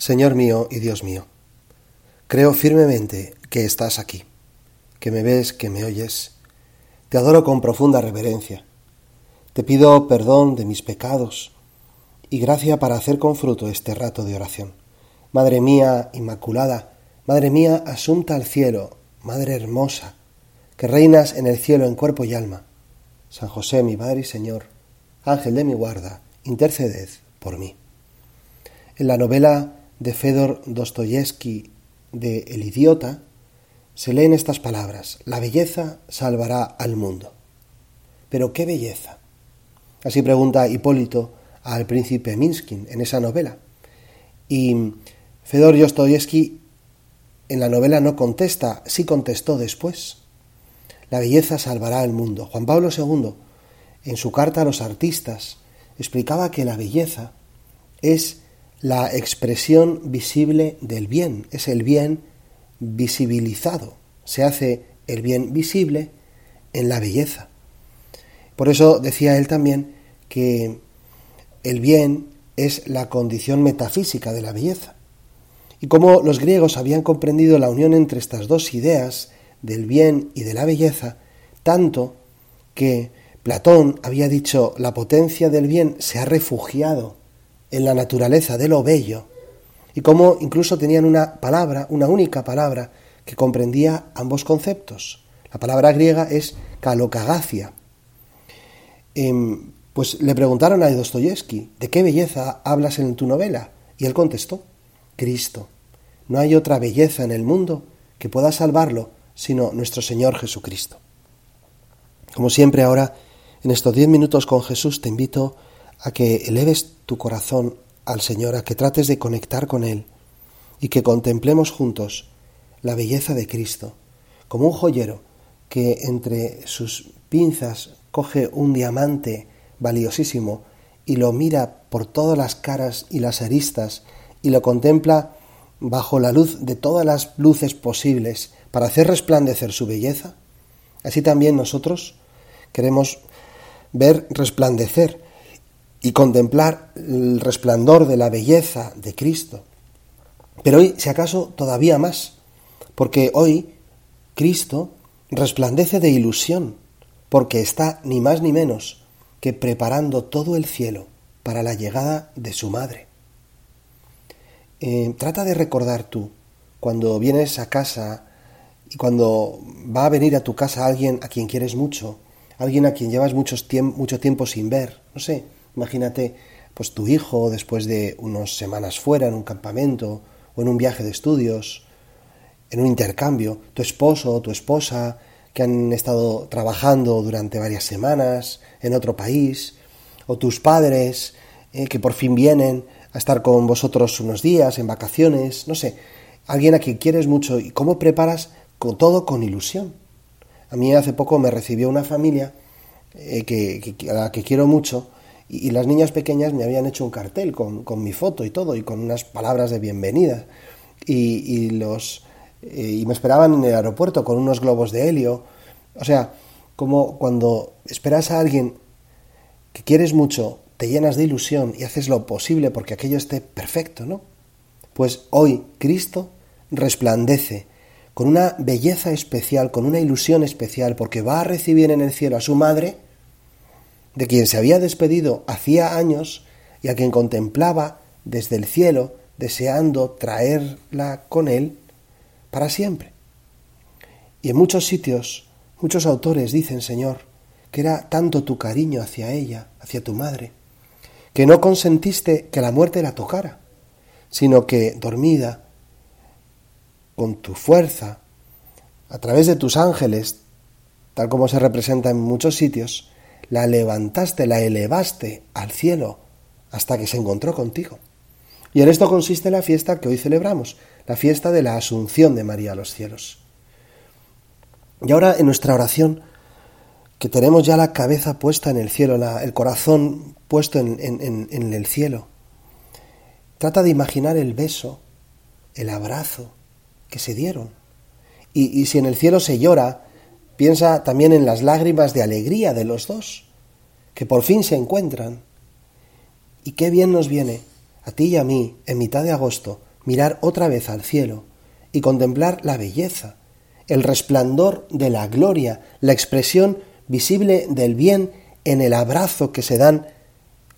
Señor mío y Dios mío, creo firmemente que estás aquí, que me ves, que me oyes. Te adoro con profunda reverencia. Te pido perdón de mis pecados y gracia para hacer con fruto este rato de oración. Madre mía Inmaculada, Madre mía asunta al cielo, Madre hermosa, que reinas en el cielo en cuerpo y alma. San José, mi Padre y Señor, Ángel de mi guarda, interceded por mí. En la novela de Fedor Dostoyevsky de El idiota, se leen estas palabras, la belleza salvará al mundo. Pero ¿qué belleza? Así pregunta Hipólito al príncipe Minskin en esa novela. Y Fedor Dostoyevsky en la novela no contesta, sí contestó después. La belleza salvará al mundo. Juan Pablo II, en su carta a los artistas, explicaba que la belleza es la expresión visible del bien, es el bien visibilizado. Se hace el bien visible en la belleza. Por eso decía él también que el bien es la condición metafísica de la belleza. Y como los griegos habían comprendido la unión entre estas dos ideas, del bien y de la belleza, tanto que Platón había dicho la potencia del bien se ha refugiado en la naturaleza de lo bello, y como incluso tenían una palabra, una única palabra, que comprendía ambos conceptos. La palabra griega es kalokagacia. Em, pues le preguntaron a Dostoyevsky, ¿de qué belleza hablas en tu novela? Y él contestó, Cristo. No hay otra belleza en el mundo que pueda salvarlo sino nuestro Señor Jesucristo. Como siempre ahora, en estos diez minutos con Jesús, te invito a que eleves tu corazón al Señor, a que trates de conectar con Él y que contemplemos juntos la belleza de Cristo, como un joyero que entre sus pinzas coge un diamante valiosísimo y lo mira por todas las caras y las aristas y lo contempla bajo la luz de todas las luces posibles para hacer resplandecer su belleza, así también nosotros queremos ver resplandecer y contemplar el resplandor de la belleza de Cristo. Pero hoy, si acaso, todavía más, porque hoy Cristo resplandece de ilusión, porque está ni más ni menos que preparando todo el cielo para la llegada de su madre. Eh, trata de recordar tú, cuando vienes a casa y cuando va a venir a tu casa alguien a quien quieres mucho, alguien a quien llevas mucho tiempo sin ver, no sé, imagínate pues tu hijo después de unas semanas fuera en un campamento o en un viaje de estudios, en un intercambio, tu esposo o tu esposa que han estado trabajando durante varias semanas en otro país, o tus padres eh, que por fin vienen a estar con vosotros unos días en vacaciones, no sé, alguien a quien quieres mucho y cómo preparas con todo con ilusión. A mí hace poco me recibió una familia eh, que, a la que quiero mucho y, las niñas pequeñas me habían hecho un cartel con, mi foto y todo y con unas palabras de bienvenida y, los eh, y me esperaban en el aeropuerto con unos globos de helio. O sea, como cuando esperas a alguien que quieres mucho te llenas de ilusión y haces lo posible porque aquello esté perfecto, ¿no? Pues hoy Cristo resplandece con una belleza especial, con una ilusión especial, porque va a recibir en el cielo a su madre, de quien se había despedido hacía años y a quien contemplaba desde el cielo, deseando traerla con él para siempre. Y en muchos sitios, muchos autores dicen, Señor, que era tanto tu cariño hacia ella, hacia tu madre, que no consentiste que la muerte la tocara, sino que, dormida, con tu fuerza, a través de tus ángeles, tal como se representa en muchos sitios, la levantaste, la elevaste al cielo hasta que se encontró contigo. Y en esto consiste la fiesta que hoy celebramos, la fiesta de la Asunción de María a los cielos. Y ahora en nuestra oración, que tenemos ya la cabeza puesta en el cielo, el corazón puesto en, el cielo, trata de imaginar el beso, el abrazo que se dieron. Y, y si en el cielo se llora, piensa también en las lágrimas de alegría de los dos, que por fin se encuentran. Y qué bien nos viene a ti y a mí, en mitad de agosto, mirar otra vez al cielo y contemplar la belleza, el resplandor de la gloria, la expresión visible del bien en el abrazo que se dan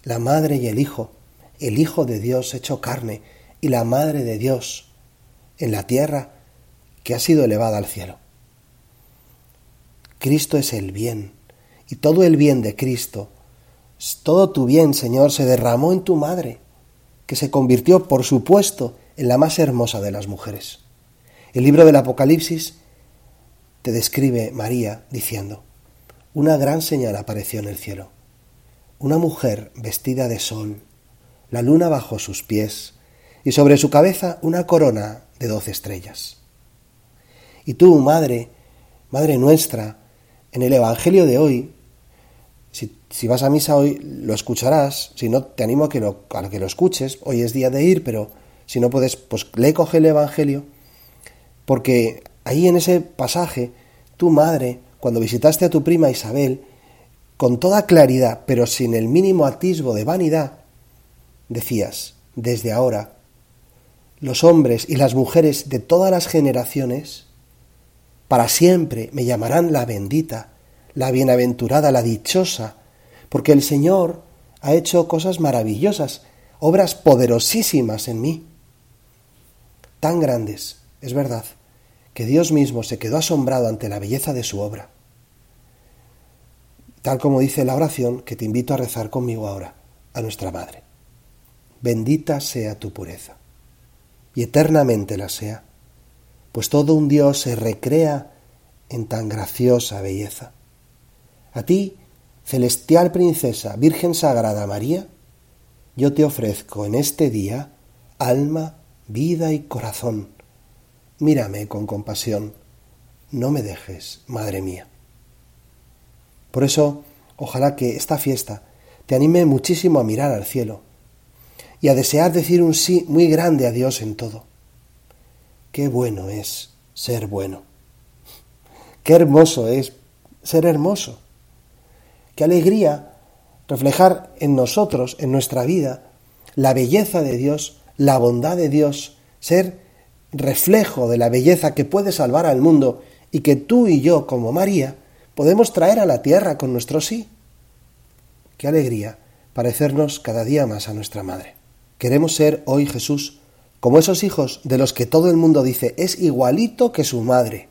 la madre y el hijo, el Hijo de Dios hecho carne y la Madre de Dios en la tierra que ha sido elevada al cielo. Cristo es el bien, y todo el bien de Cristo, todo tu bien, Señor, se derramó en tu madre, que se convirtió, por supuesto, en la más hermosa de las mujeres. El libro del Apocalipsis te describe María diciendo, una gran señal apareció en el cielo, una mujer vestida de sol, la luna bajo sus pies, y sobre su cabeza una corona de doce estrellas. Y tú, Madre, Madre nuestra, en el Evangelio de hoy, si, vas a misa hoy lo escucharás, si no te animo a que, lo, a que lo escuches, hoy es día de ir, pero si no puedes, pues lee, coge el Evangelio, porque ahí en ese pasaje, tu madre, cuando visitaste a tu prima Isabel, con toda claridad, pero sin el mínimo atisbo de vanidad, decías, desde ahora, los hombres y las mujeres de todas las generaciones, para siempre me llamarán la bendita, la bienaventurada, la dichosa, porque el Señor ha hecho cosas maravillosas, obras poderosísimas en mí, tan grandes, es verdad, que Dios mismo se quedó asombrado ante la belleza de su obra. Tal como dice la oración que te invito a rezar conmigo ahora, a nuestra Madre. Bendita sea tu pureza, y eternamente la sea, pues todo un Dios se recrea en tan graciosa belleza. A ti, celestial princesa, Virgen Sagrada María, yo te ofrezco en este día alma, vida y corazón. Mírame con compasión, no me dejes, Madre mía. Por eso, ojalá que esta fiesta te anime muchísimo a mirar al cielo, y a desear decir un sí muy grande a Dios en todo. Qué bueno es ser bueno. Qué hermoso es ser hermoso. Qué alegría reflejar en nosotros, en nuestra vida, la belleza de Dios, la bondad de Dios, ser reflejo de la belleza que puede salvar al mundo y que tú y yo, como María, podemos traer a la tierra con nuestro sí. Qué alegría parecernos cada día más a nuestra Madre. Queremos ser hoy Jesús como esos hijos de los que todo el mundo dice es igualito que su madre,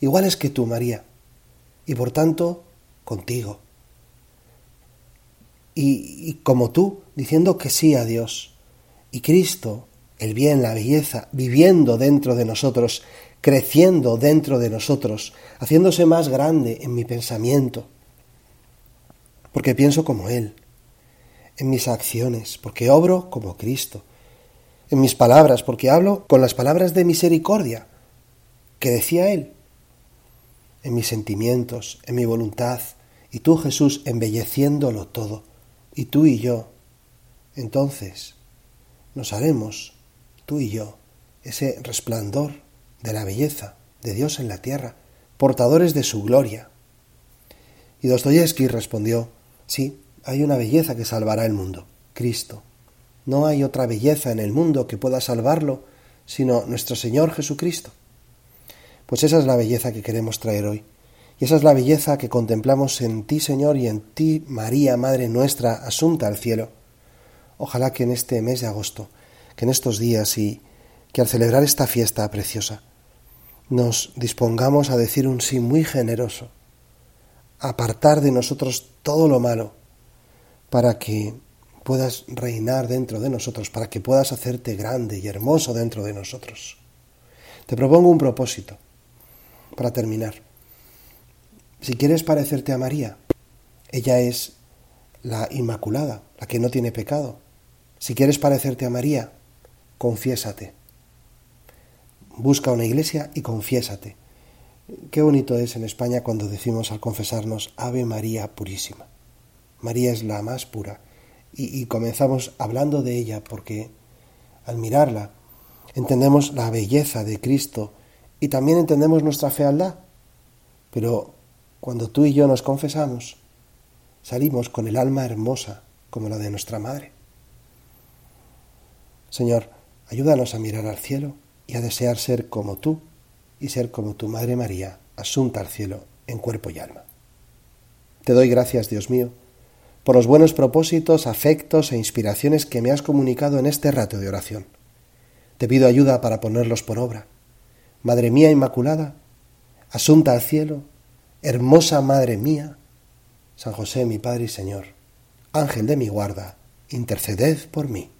iguales que tú, María, y por tanto contigo. Y, y como tú, diciendo que sí a Dios. Y Cristo, el bien, la belleza, viviendo dentro de nosotros, creciendo dentro de nosotros, haciéndose más grande en mi pensamiento, porque pienso como Él, en mis acciones, porque obro como Cristo, en mis palabras, porque hablo con las palabras de misericordia que decía Él, en mis sentimientos, en mi voluntad, y tú Jesús embelleciéndolo todo, y tú y yo, entonces nos haremos, tú y yo, ese resplandor de la belleza de Dios en la tierra, portadores de su gloria. Y Dostoyevsky respondió, sí, hay una belleza que salvará el mundo, Cristo. No hay otra belleza en el mundo que pueda salvarlo sino nuestro Señor Jesucristo. Pues esa es la belleza que queremos traer hoy. Y esa es la belleza que contemplamos en ti, Señor, y en ti, María, Madre nuestra, asunta al cielo. Ojalá que en este mes de agosto, que en estos días y que al celebrar esta fiesta preciosa, nos dispongamos a decir un sí muy generoso, apartar de nosotros todo lo malo, para que puedas reinar dentro de nosotros, para que puedas hacerte grande y hermoso dentro de nosotros. Te propongo un propósito para terminar. Si quieres parecerte a María, ella es la Inmaculada, la que no tiene pecado. Si quieres parecerte a María, confiésate. Busca una iglesia y confiésate. Qué bonito es en España cuando decimos al confesarnos Ave María Purísima. María es la más pura. Y, comenzamos hablando de ella porque al mirarla entendemos la belleza de Cristo y también entendemos nuestra fealdad. Pero cuando tú y yo nos confesamos, salimos con el alma hermosa como la de nuestra Madre. Señor, ayúdanos a mirar al cielo y a desear ser como tú y ser como tu Madre María, asunta al cielo en cuerpo y alma. Te doy gracias, Dios mío, por los buenos propósitos, afectos e inspiraciones que me has comunicado en este rato de oración. Te pido ayuda para ponerlos por obra. Madre mía Inmaculada, asunta al cielo, hermosa Madre mía, San José mi Padre y Señor, Ángel de mi guarda, interceded por mí.